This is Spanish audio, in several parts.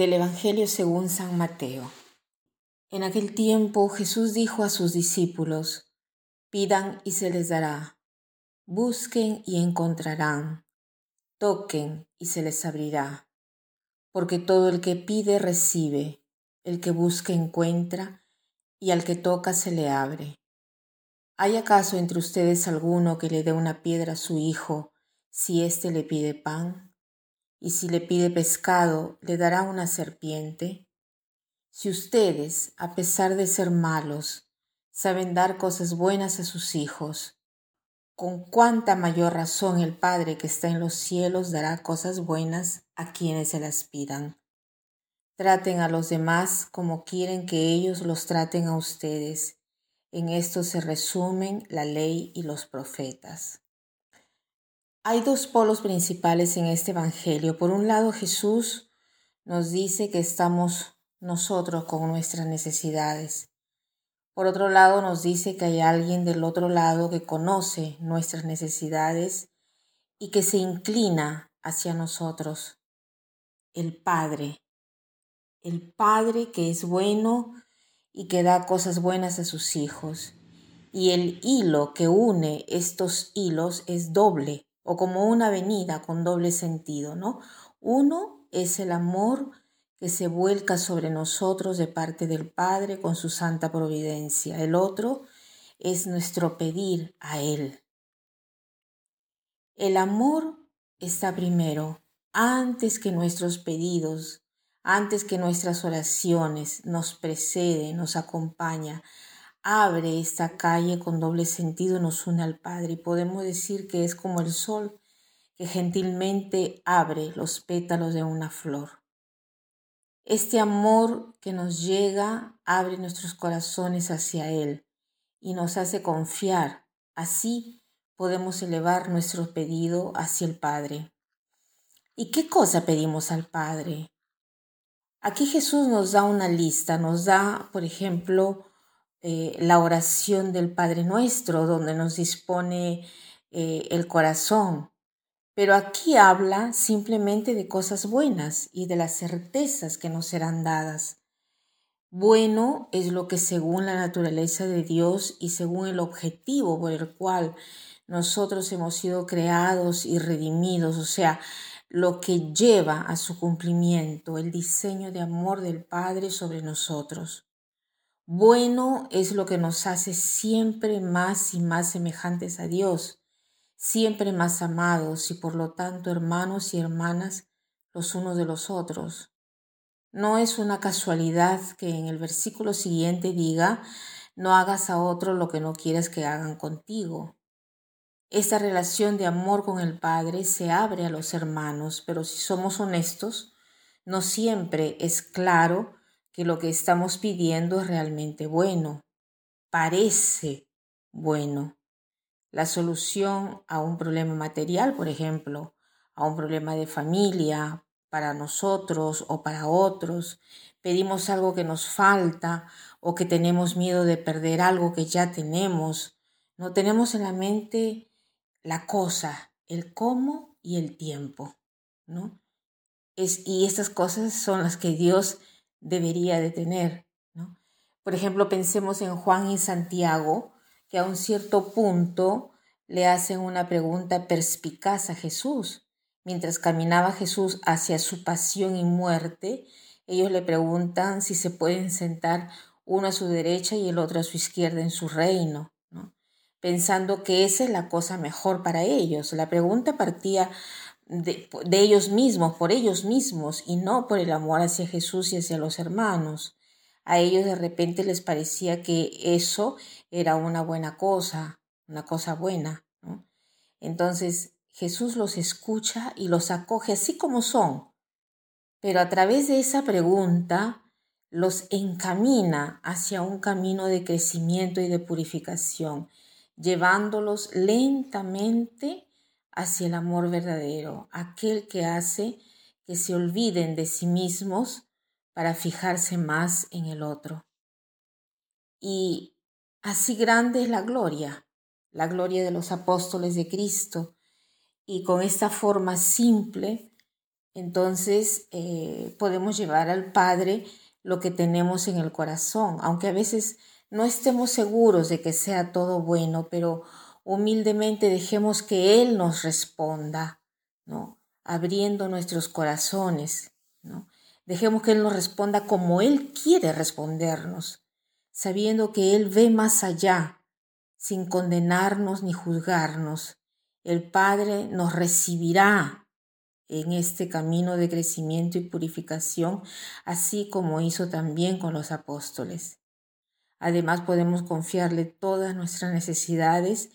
Del Evangelio según San Mateo. En aquel tiempo Jesús dijo a sus discípulos, Pidan y se les dará, busquen y encontrarán, toquen y se les abrirá, porque todo el que pide recibe, el que busca encuentra, y al que toca se le abre. ¿Hay acaso entre ustedes alguno que le dé una piedra a su hijo si éste le pide pan? Y si le pide pescado, le dará una serpiente? Si ustedes, a pesar de ser malos, saben dar cosas buenas a sus hijos, con cuánta mayor razón el Padre que está en los cielos dará cosas buenas a quienes se las pidan. Traten a los demás como quieren que ellos los traten a ustedes. En esto se resumen la ley y los profetas. Hay dos polos principales en este Evangelio. Por un lado, Jesús nos dice que estamos nosotros con nuestras necesidades. Por otro lado, nos dice que hay alguien del otro lado que conoce nuestras necesidades y que se inclina hacia nosotros. El Padre. El Padre que es bueno y que da cosas buenas a sus hijos. Y el hilo que une estos hilos es doble o como una avenida con doble sentido, ¿no? Uno es el amor que se vuelca sobre nosotros de parte del Padre con su santa providencia. El otro es nuestro pedir a Él. El amor está primero, antes que nuestros pedidos, antes que nuestras oraciones, nos precede, nos acompaña, abre esta calle con doble sentido, nos une al Padre y podemos decir que es como el sol que gentilmente abre los pétalos de una flor. Este amor que nos llega abre nuestros corazones hacia Él y nos hace confiar. Así podemos elevar nuestro pedido hacia el Padre. ¿Y qué cosa pedimos al Padre? Aquí Jesús nos da una lista, nos da, por ejemplo, eh, la oración del Padre Nuestro, donde nos dispone eh, el corazón. Pero aquí habla simplemente de cosas buenas y de las certezas que nos serán dadas. Bueno es lo que según la naturaleza de Dios y según el objetivo por el cual nosotros hemos sido creados y redimidos, o sea, lo que lleva a su cumplimiento el diseño de amor del Padre sobre nosotros. Bueno es lo que nos hace siempre más y más semejantes a Dios, siempre más amados y por lo tanto hermanos y hermanas los unos de los otros. No es una casualidad que en el versículo siguiente diga, no hagas a otro lo que no quieres que hagan contigo. Esta relación de amor con el Padre se abre a los hermanos, pero si somos honestos, no siempre es claro que lo que estamos pidiendo es realmente bueno, parece bueno. La solución a un problema material, por ejemplo, a un problema de familia, para nosotros o para otros, pedimos algo que nos falta o que tenemos miedo de perder algo que ya tenemos. No tenemos en la mente la cosa, el cómo y el tiempo, ¿no? Y estas cosas son las que Dios debería de tener. ¿no? Por ejemplo, pensemos en Juan y Santiago, que a un cierto punto le hacen una pregunta perspicaz a Jesús. Mientras caminaba Jesús hacia su pasión y muerte, ellos le preguntan si se pueden sentar uno a su derecha y el otro a su izquierda en su reino, ¿no? pensando que esa es la cosa mejor para ellos. La pregunta partía de, ellos mismos, por ellos mismos, y no por el amor hacia Jesús y hacia los hermanos. A ellos de repente les parecía que eso era una buena cosa, una cosa buena. Entonces Jesús los escucha y los acoge así como son, pero a través de esa pregunta los encamina hacia un camino de crecimiento y de purificación, llevándolos lentamente hacia el amor verdadero, aquel que hace que se olviden de sí mismos para fijarse más en el otro. Y así grande es la gloria, la gloria de los apóstoles de Cristo, y con esta forma simple entonces eh, podemos llevar al Padre lo que tenemos en el corazón, aunque a veces no estemos seguros de que sea todo bueno, pero humildemente dejemos que Él nos responda, ¿no? Abriendo nuestros corazones, ¿no? Dejemos que Él nos responda como Él quiere respondernos, sabiendo que Él ve más allá, sin condenarnos ni juzgarnos. El Padre nos recibirá en este camino de crecimiento y purificación, así como hizo también con los apóstoles. Además podemos confiarle todas nuestras necesidades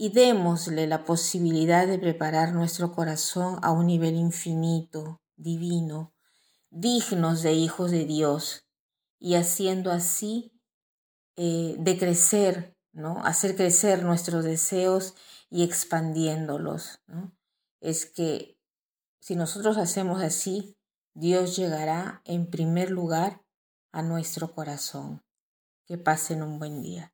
y démosle la posibilidad de preparar nuestro corazón a un nivel infinito, divino, dignos de hijos de Dios, y haciendo así eh, de crecer, ¿no? Hacer crecer nuestros deseos y expandiéndolos, ¿no? Es que si nosotros hacemos así, Dios llegará en primer lugar a nuestro corazón. Que pasen un buen día.